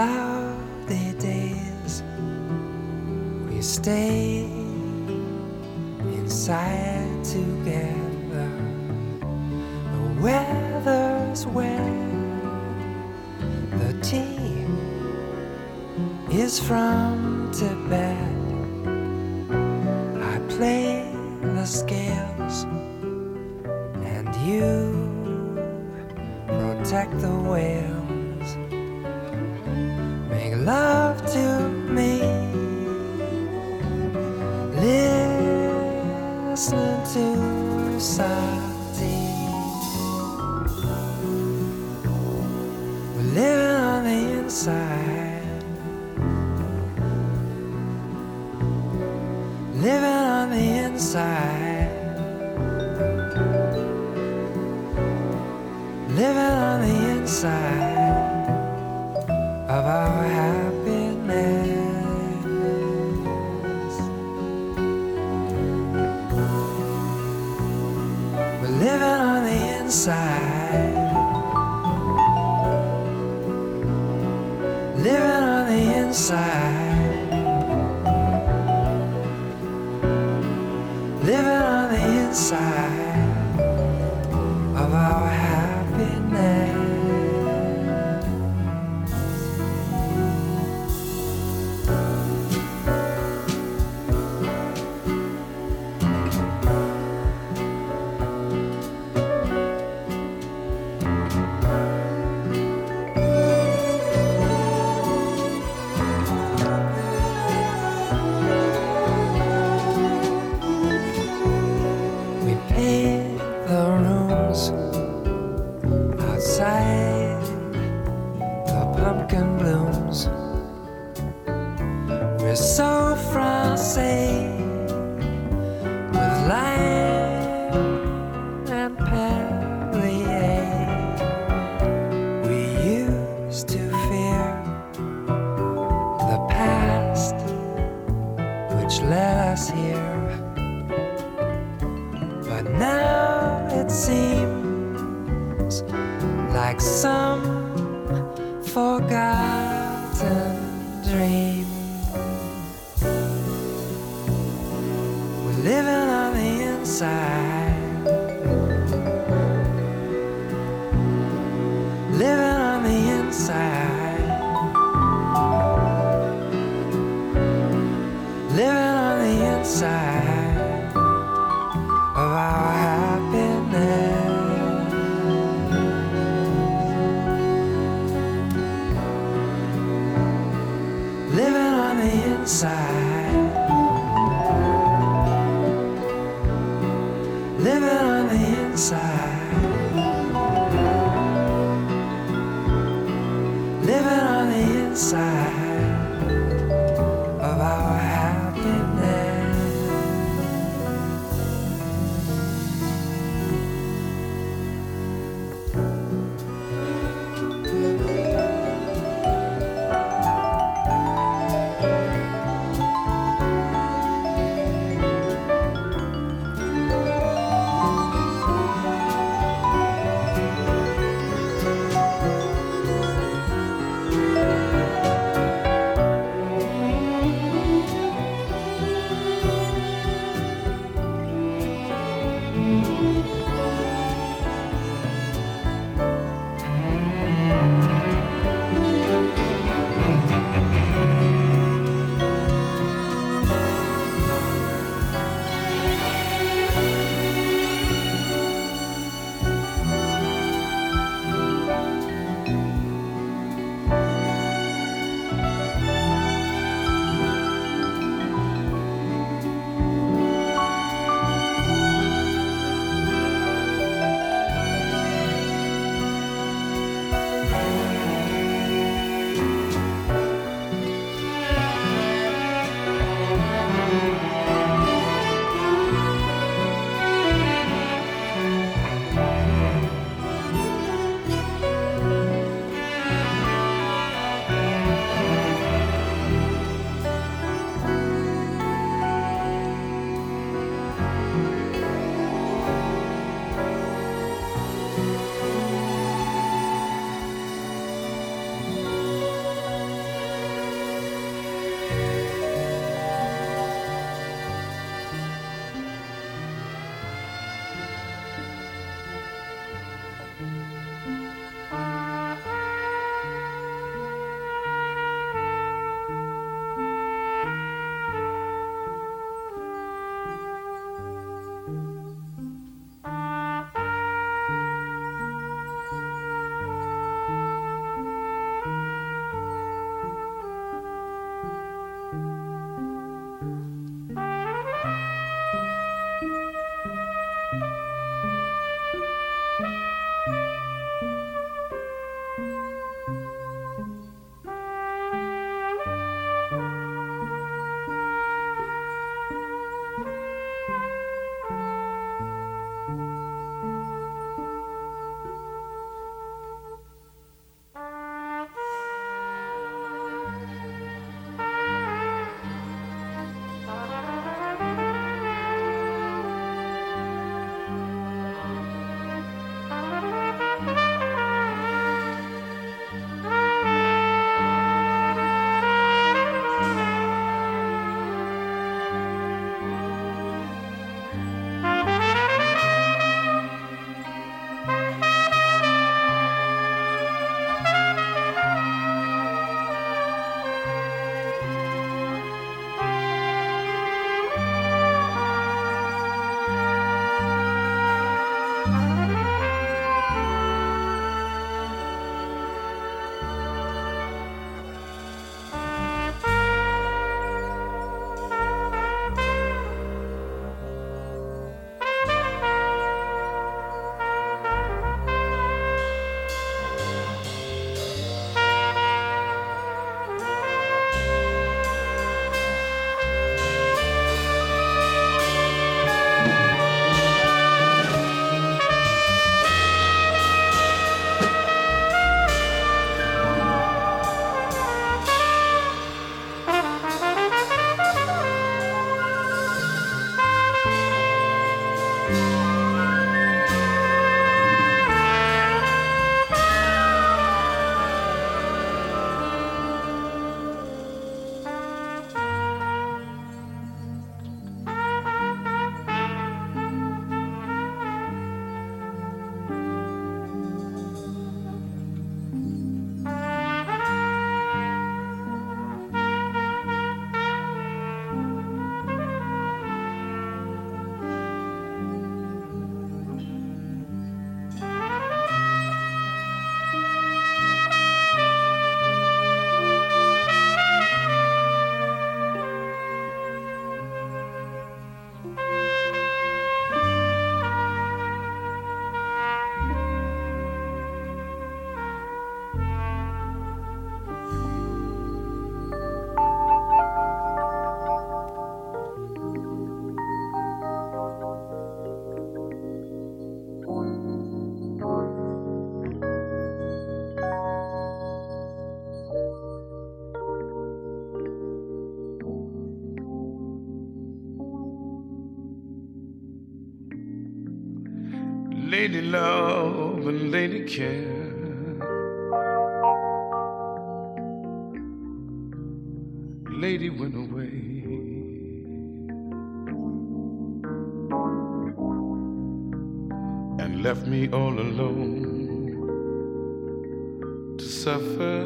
cloudy days we stay inside together. The weather's wet, the tea is from Tibet. Lady love and lady care. Lady went away. And left me all alone to suffer.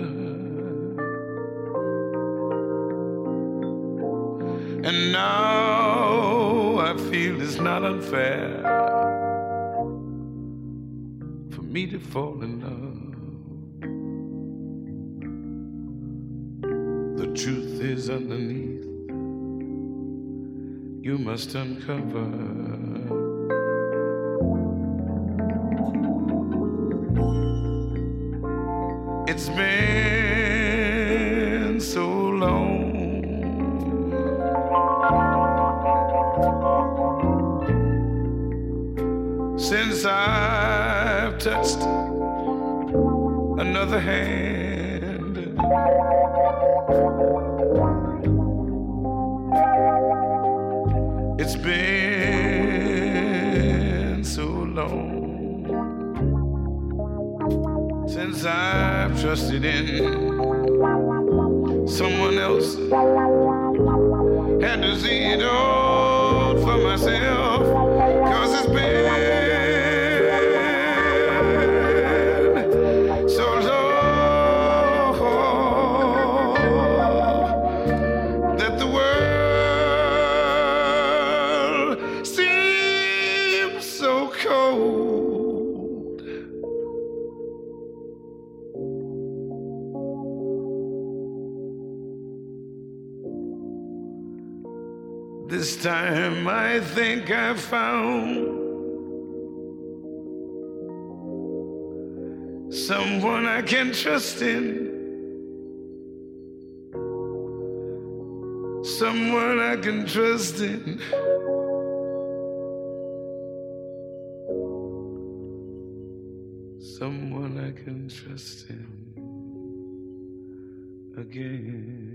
And now I feel it's not unfair fall in love. The truth is underneath, you must uncover. Another hand. It's been so long since I've trusted in someone else. Had to see it all I think I found someone I can trust in. Someone I can trust in. Someone I can trust in again.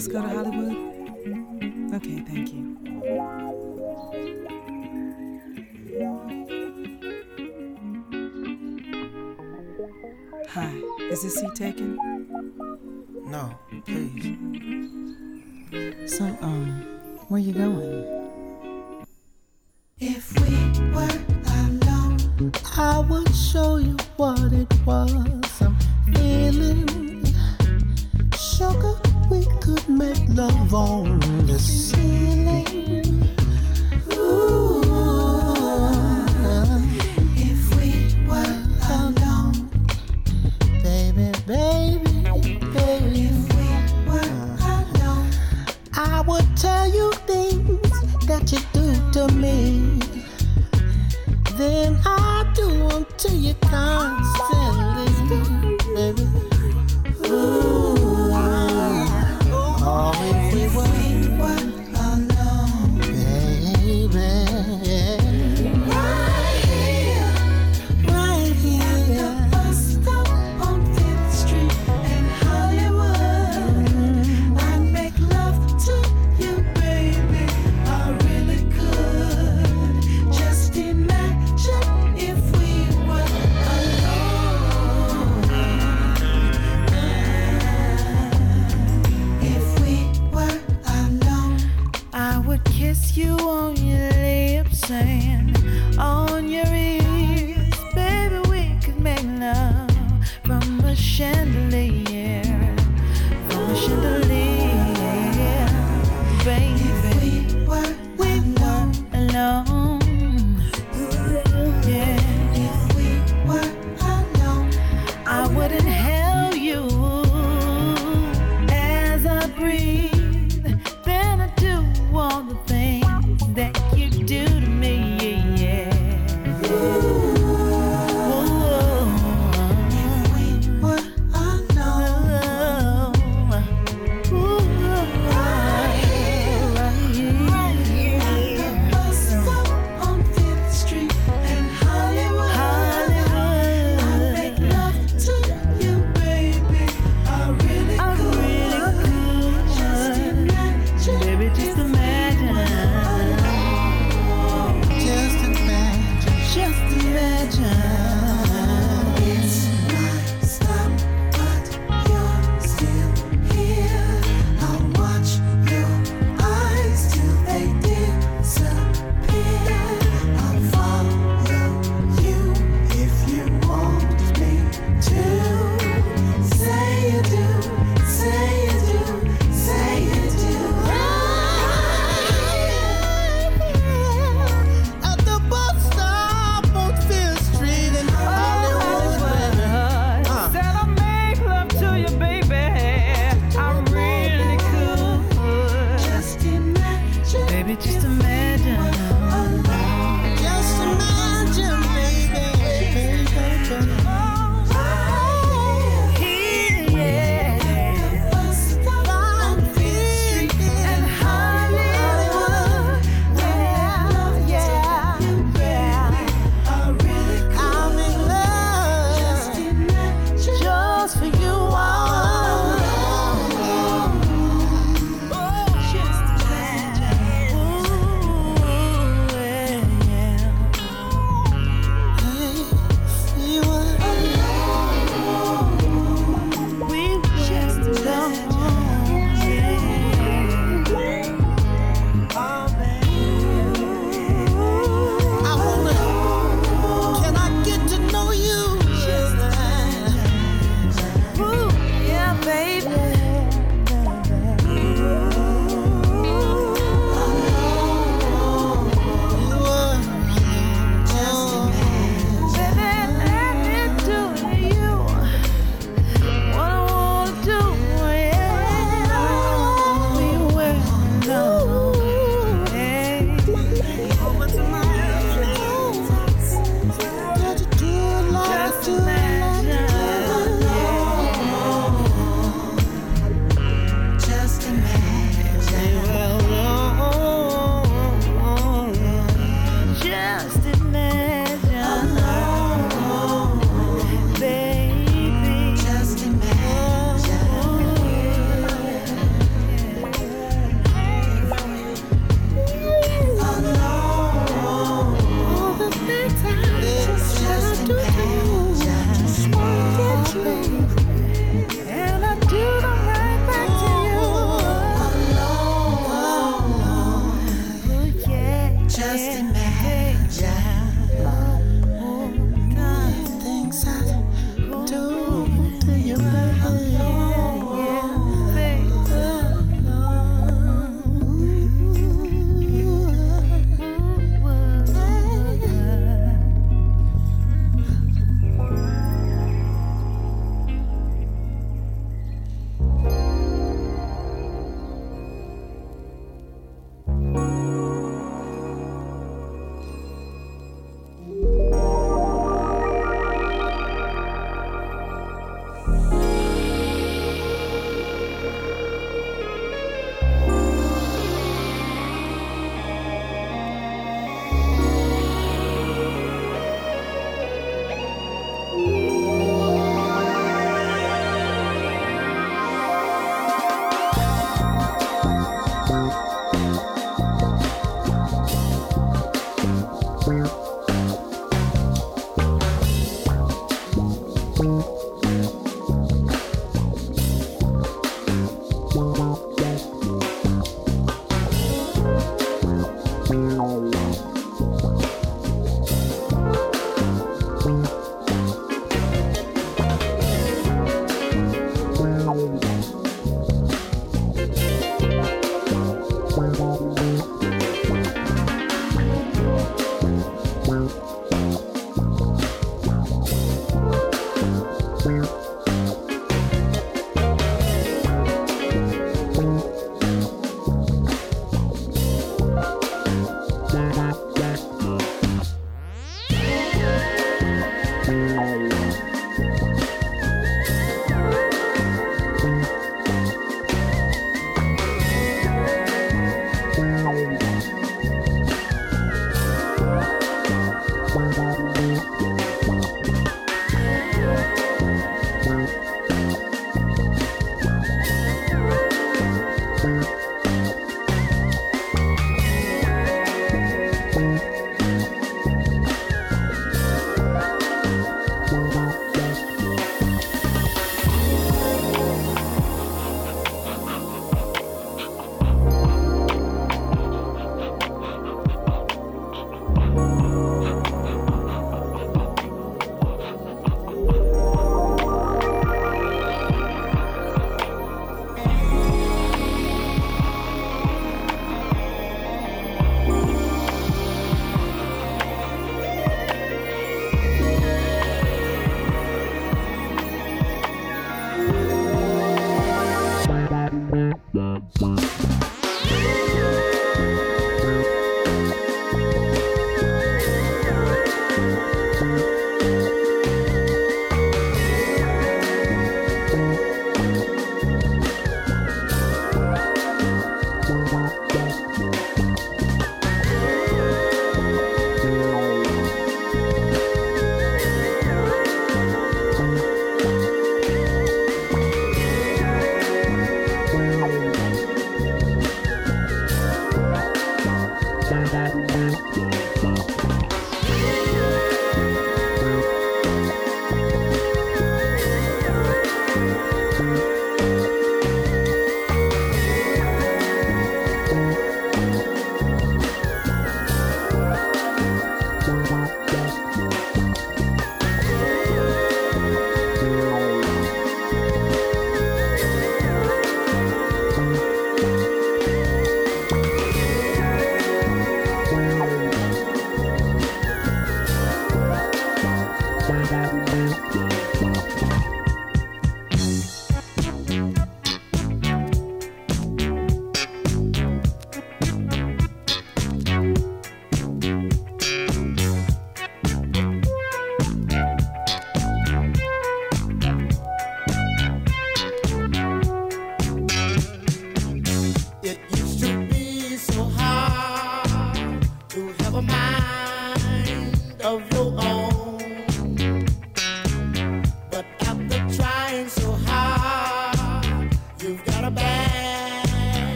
us go to Hollywood? Okay, thank you. Hi, is this seat taken? No, please. So, um, where you going? If we were alone, I would show you what it was. of all the sea.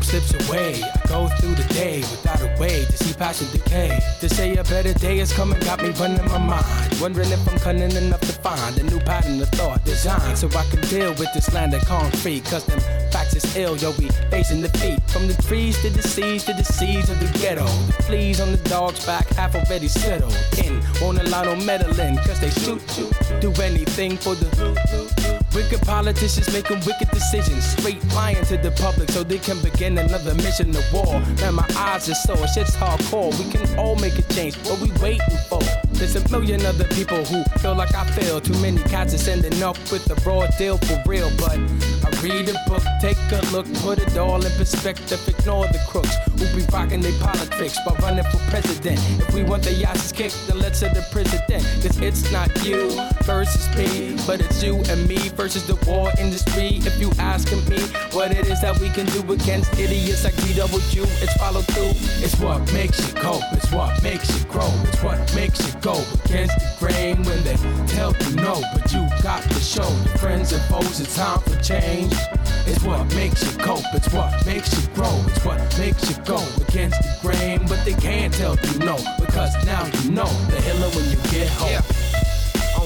Hope slips away. I go through the day without a way to see passion decay. To say a better day is coming got me running my mind. Wondering if I'm cunning enough to find a new pattern of thought design so I can deal with this land of concrete. Cause them facts is ill, yo, we facing defeat. From the trees to the seas to the seas of the ghetto. The fleas on the dog's back half already settled in. Won't allow no meddling, cause they shoot you. Do anything for the Wicked politicians making wicked decisions, straight lying to the public so they can begin another mission of war. Man, my eyes are sore, shit's hardcore. We can all make a change. What we waiting for? There's a million other people who feel like I feel. Too many cats are sending up with the raw deal for real. But I read a book, take a look, put it all in perspective. Ignore the crooks who be rocking their politics by running for president. If we want the asses kicked, then let's set the president. Cause it's not you versus me, but it's you and me versus the war industry. If you asking me what it is that we can do against idiots like DW, it's follow through. It's what makes you cope, it's what makes you grow, it's what makes you go against the grain when they tell you no. But you got to show your friends and foes it's time for change. It's what makes you cope, it's what makes you grow, it's what makes you go against the grain. But they can't tell you no, because now you know the hiller when you get home. Yeah.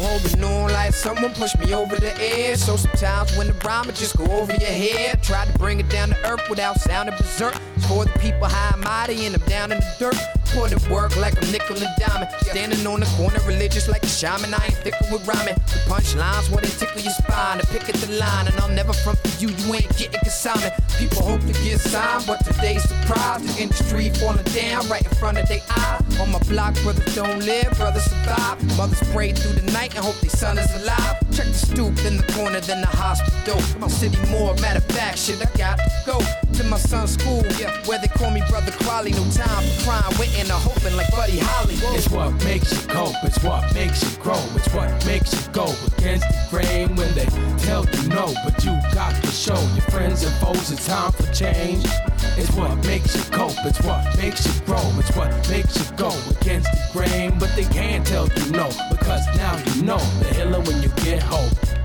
Holding on like someone pushed me over the edge. So sometimes when the rhyme just go over your head, try to bring it down to earth without sounding berserk. For the people high and mighty and I'm down in the dirt. Put it work like a nickel and diamond. Standing on the corner, religious like a shaman. I ain't thicker with rhyming. The punchlines when they tickle your spine. To pick at the line, and I'll never front for you. You ain't getting consignment. People hope to get signed, but today's surprise. The industry falling down right in front of their eyes. On my block, brothers don't live, brothers survive. Mothers pray through the night and hope their son is alive. Check the stoop in the corner, then the hospital. My city more, matter of fact, shit, I got to go to my son's school, yeah, where they call me Brother Kweli. No time for crime, waiting and hoping like Buddy Holly. It's what makes you cope, it's what makes you grow, it's what makes you go against the grain when they tell you no. But you got to show your friends and foes it's time for change. It's what makes you cope, it's what makes you grow, it's what makes you go against the grain. But they can't tell you no, because now you know the hiller when you get hope.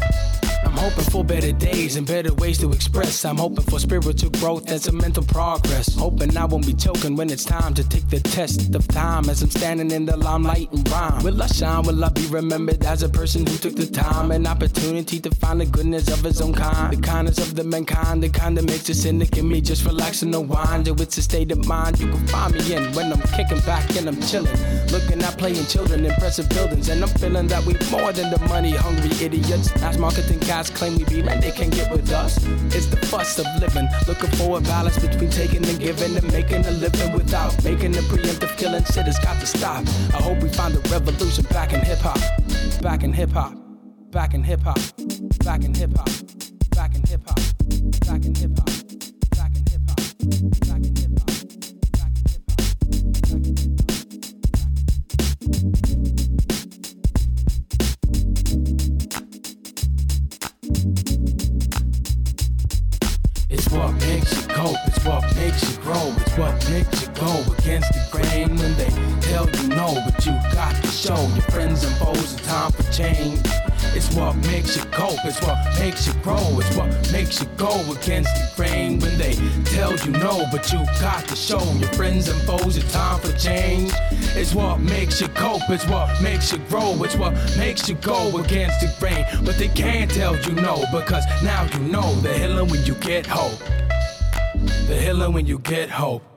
Hoping for better days and better ways to express. I'm hoping for spiritual growth and some mental progress. Hoping I won't be choking when it's time to take the test of time as I'm standing in the limelight and rhyme. Will I shine? Will I be remembered as a person who took the time and opportunity to find the goodness of his own kind? The kindness of the mankind, the kind that makes a cynic in me just relax and unwind. Yo, it's a state of mind you can find me in when I'm kicking back and I'm chilling. Looking at playing children, impressive buildings, and I'm feeling that we more than the money hungry idiots. As marketing cash claim we be, man, they can't get with us. It's the fuss of living, looking for a balance between taking and giving and making a living without making a preemptive killing. Shit has got to stop. I hope we find the revolution back in hip hop, back in hip hop, back in hip hop, back in hip hop, back in hip hop, back in hip hop, back in hip hop, back in hop. what makes you go, it's what makes you grow, it's what makes you go against the grain when they tell you no, but you got to show your friends and foes it's time for change. It's what makes you cope, it's what makes you grow, it's what makes you go against the grain when they tell you no, but you got to show your friends and foes it's time for change. It's what makes you cope, it's what makes you grow, it's what makes you go against the grain, but they can't tell you no because now you know the hiller when you get hope. The hiller when you get hope.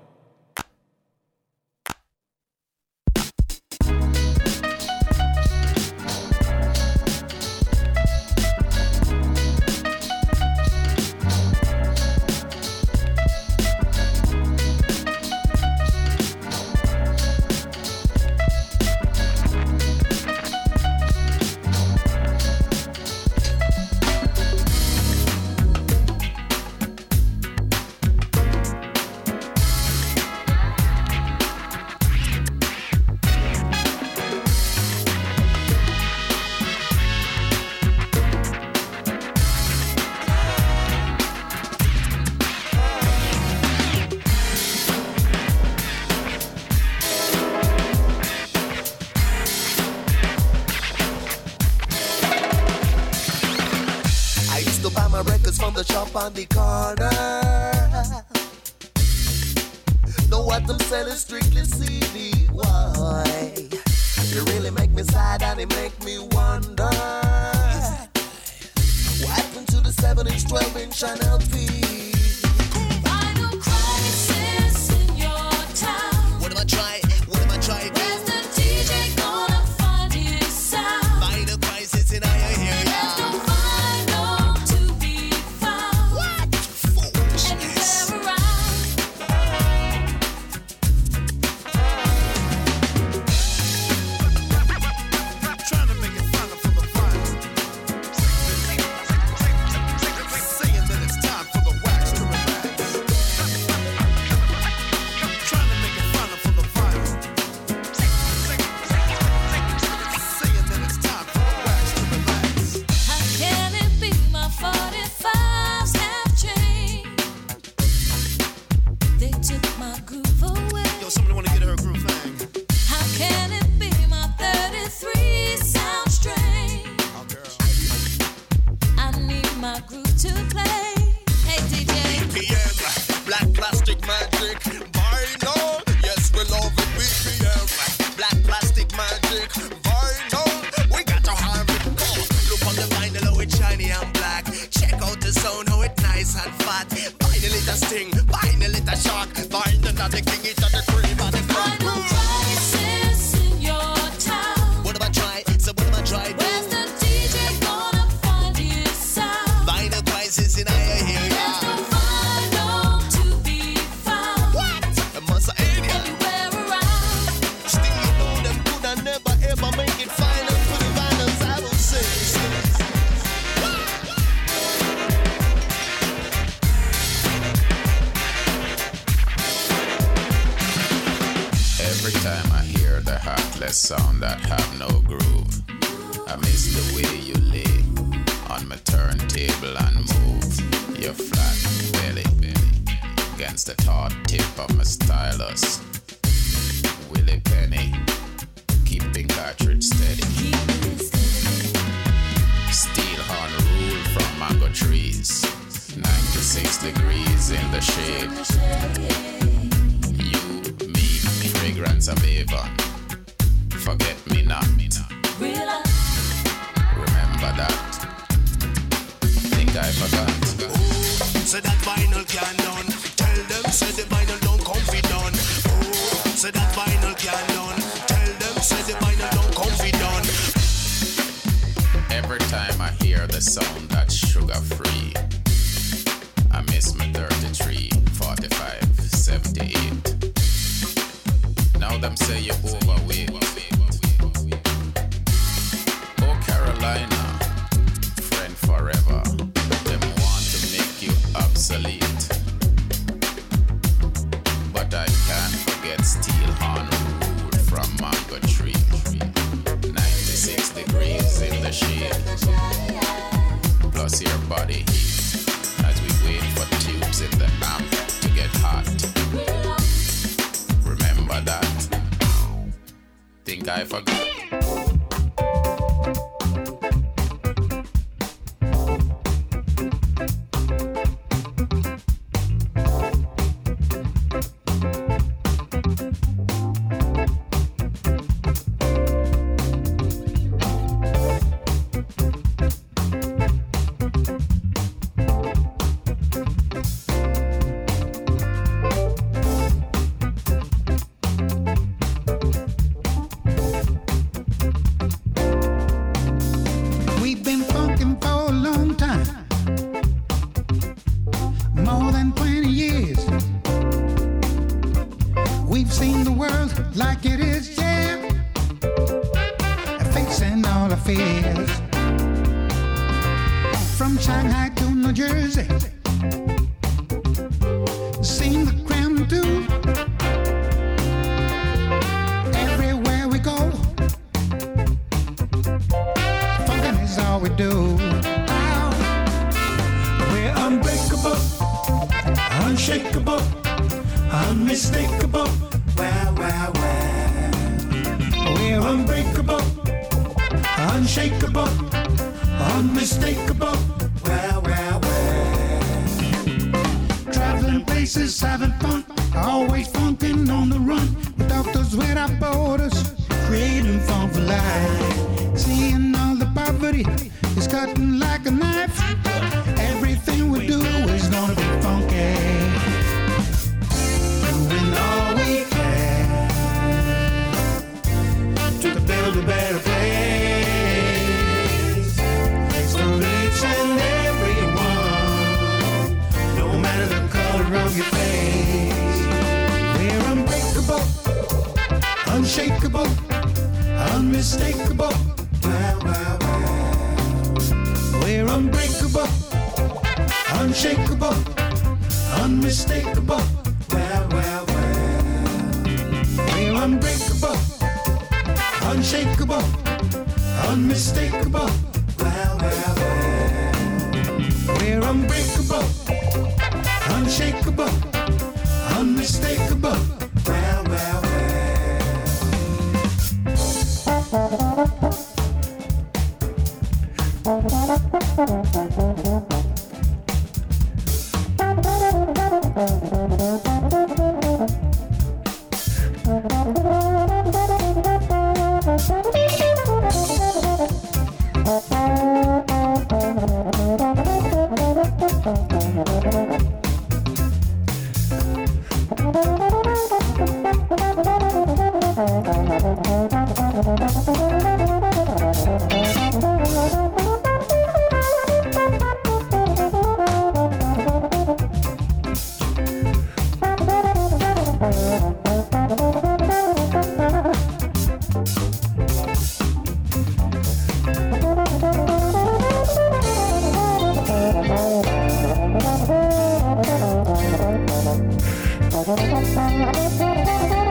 ただいま。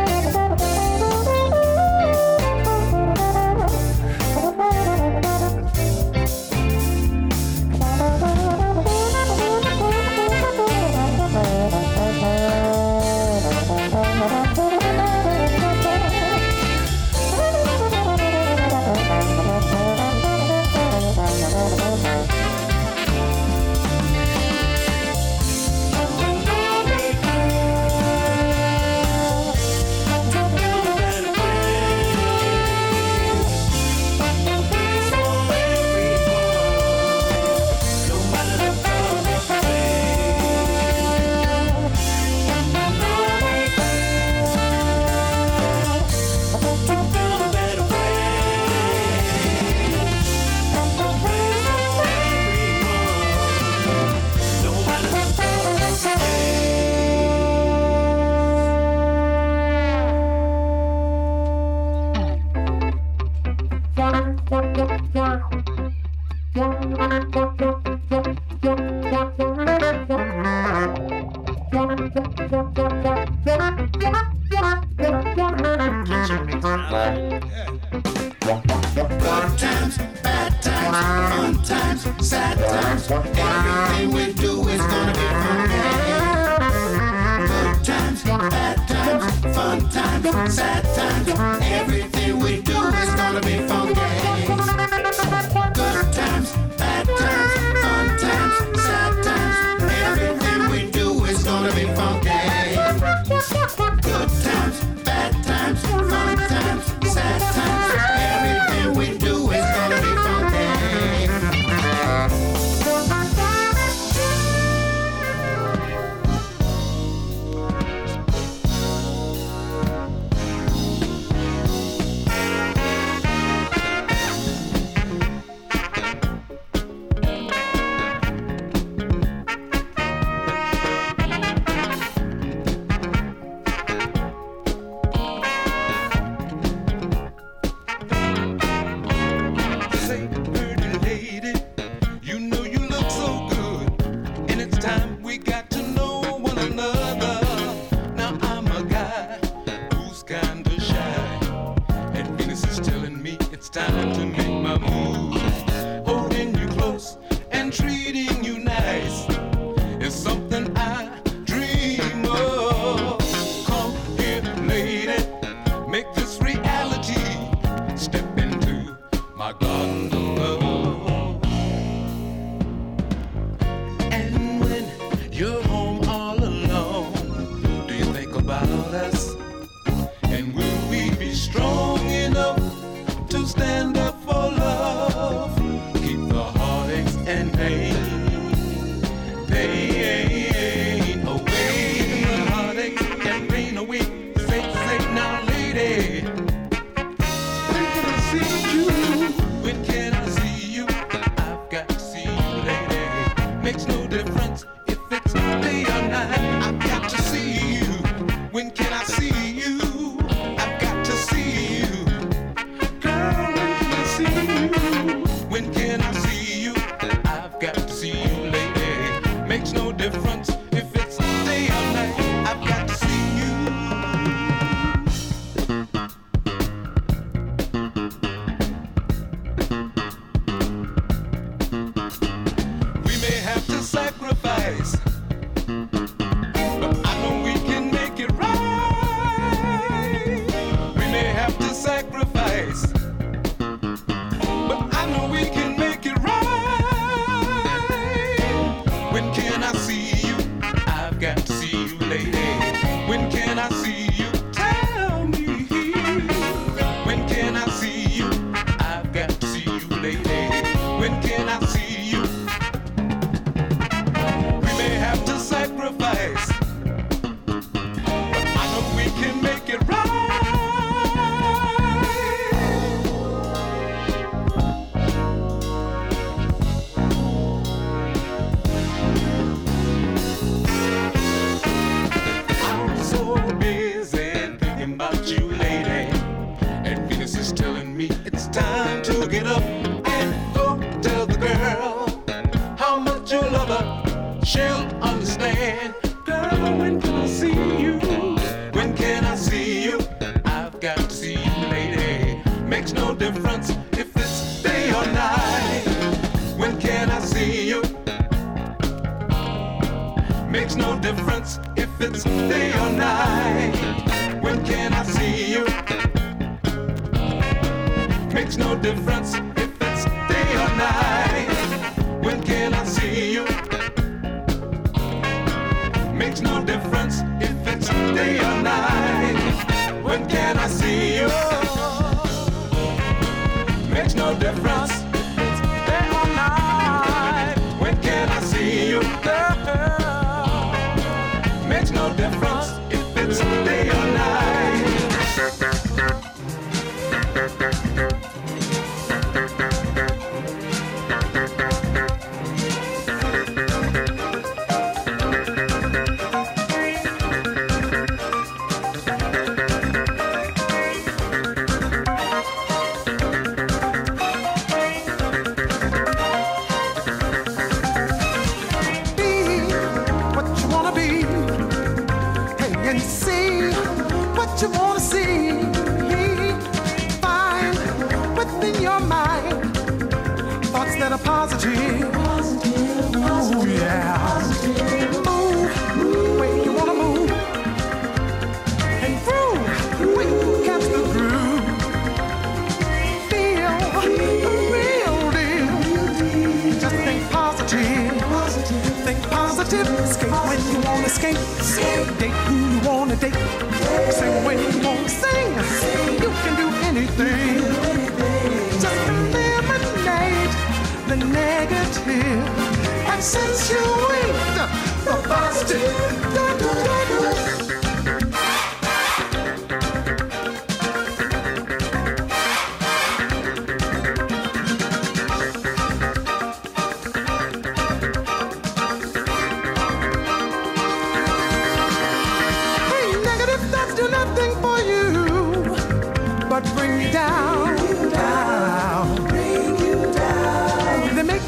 Makes no difference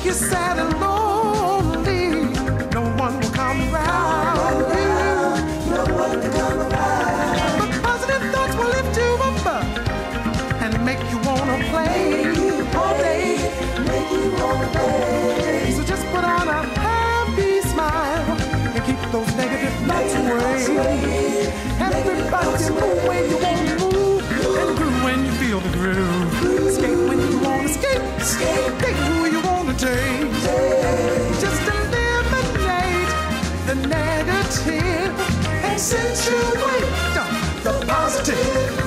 you're sad and lonely, no one will come around no you. No one will come around. But positive thoughts will lift you up and make you wanna play all day. Make you wanna play. So just put on a happy smile and keep those negative thoughts away. Everybody move when you wanna move and groove when you feel the groove. Escape when you wanna escape. Escape it just eliminate the negative and accentuate the positive.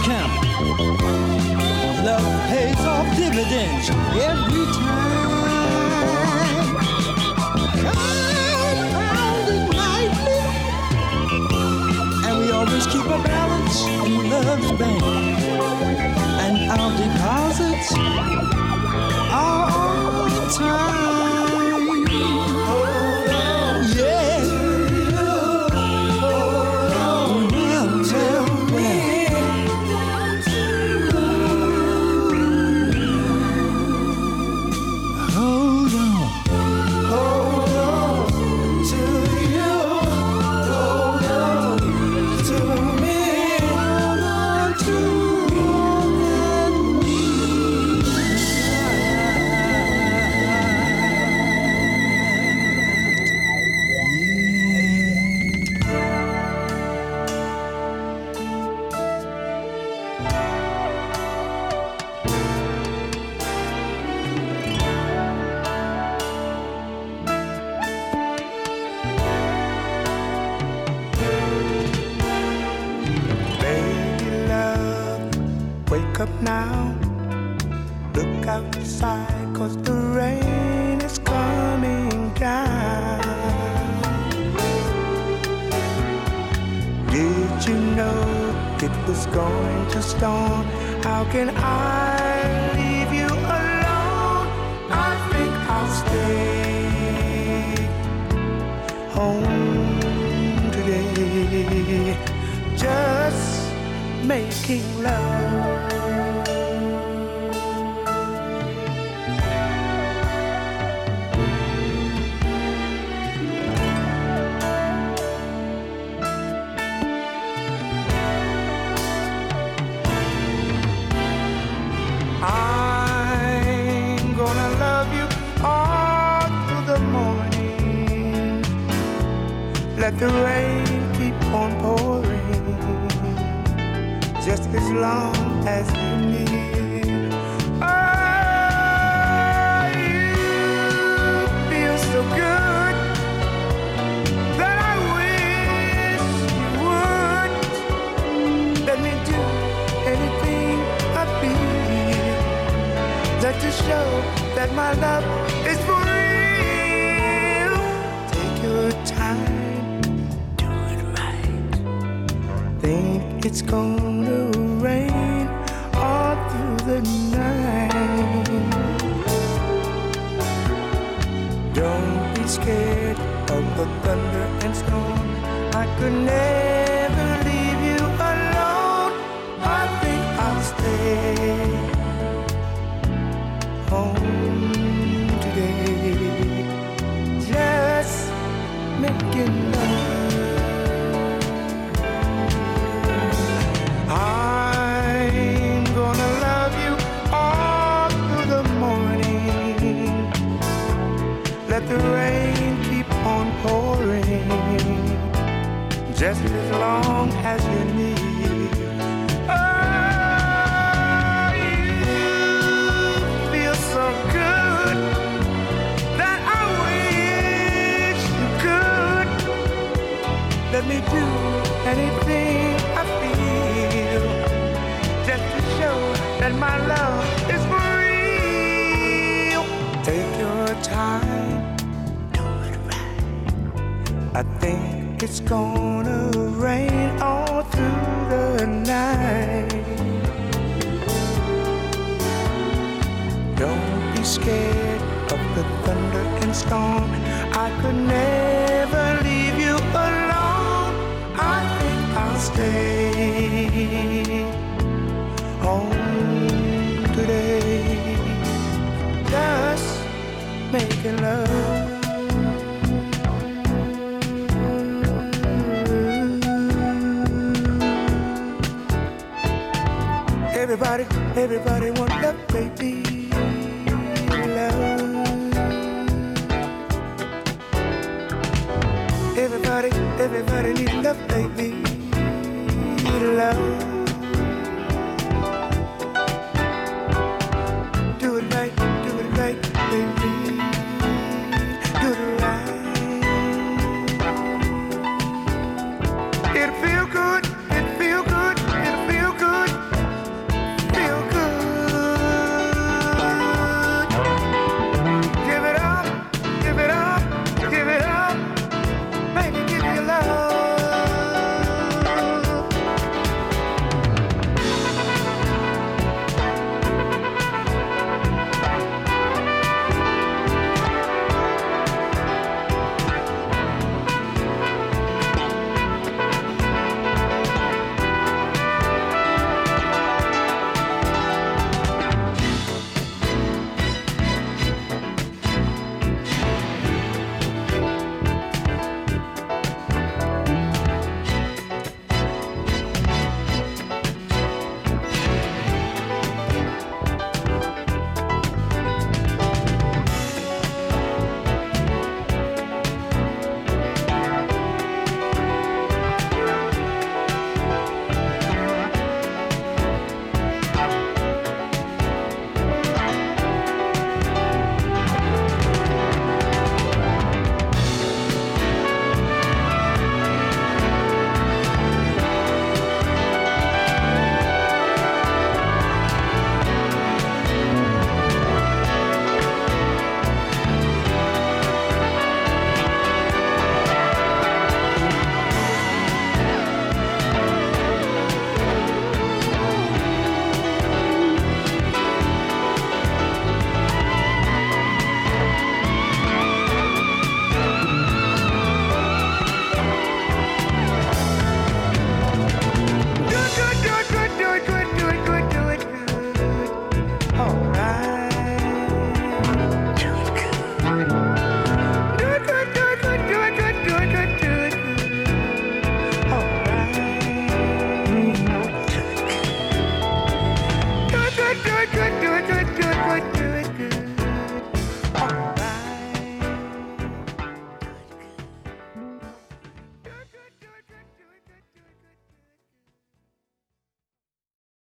account. Love pays off dividends every time. Compounded nightly, and we always keep a balance in love's bank, and our deposits are on time. It's gonna rain all through the night. Don't be scared of the thunder and storm. I could never.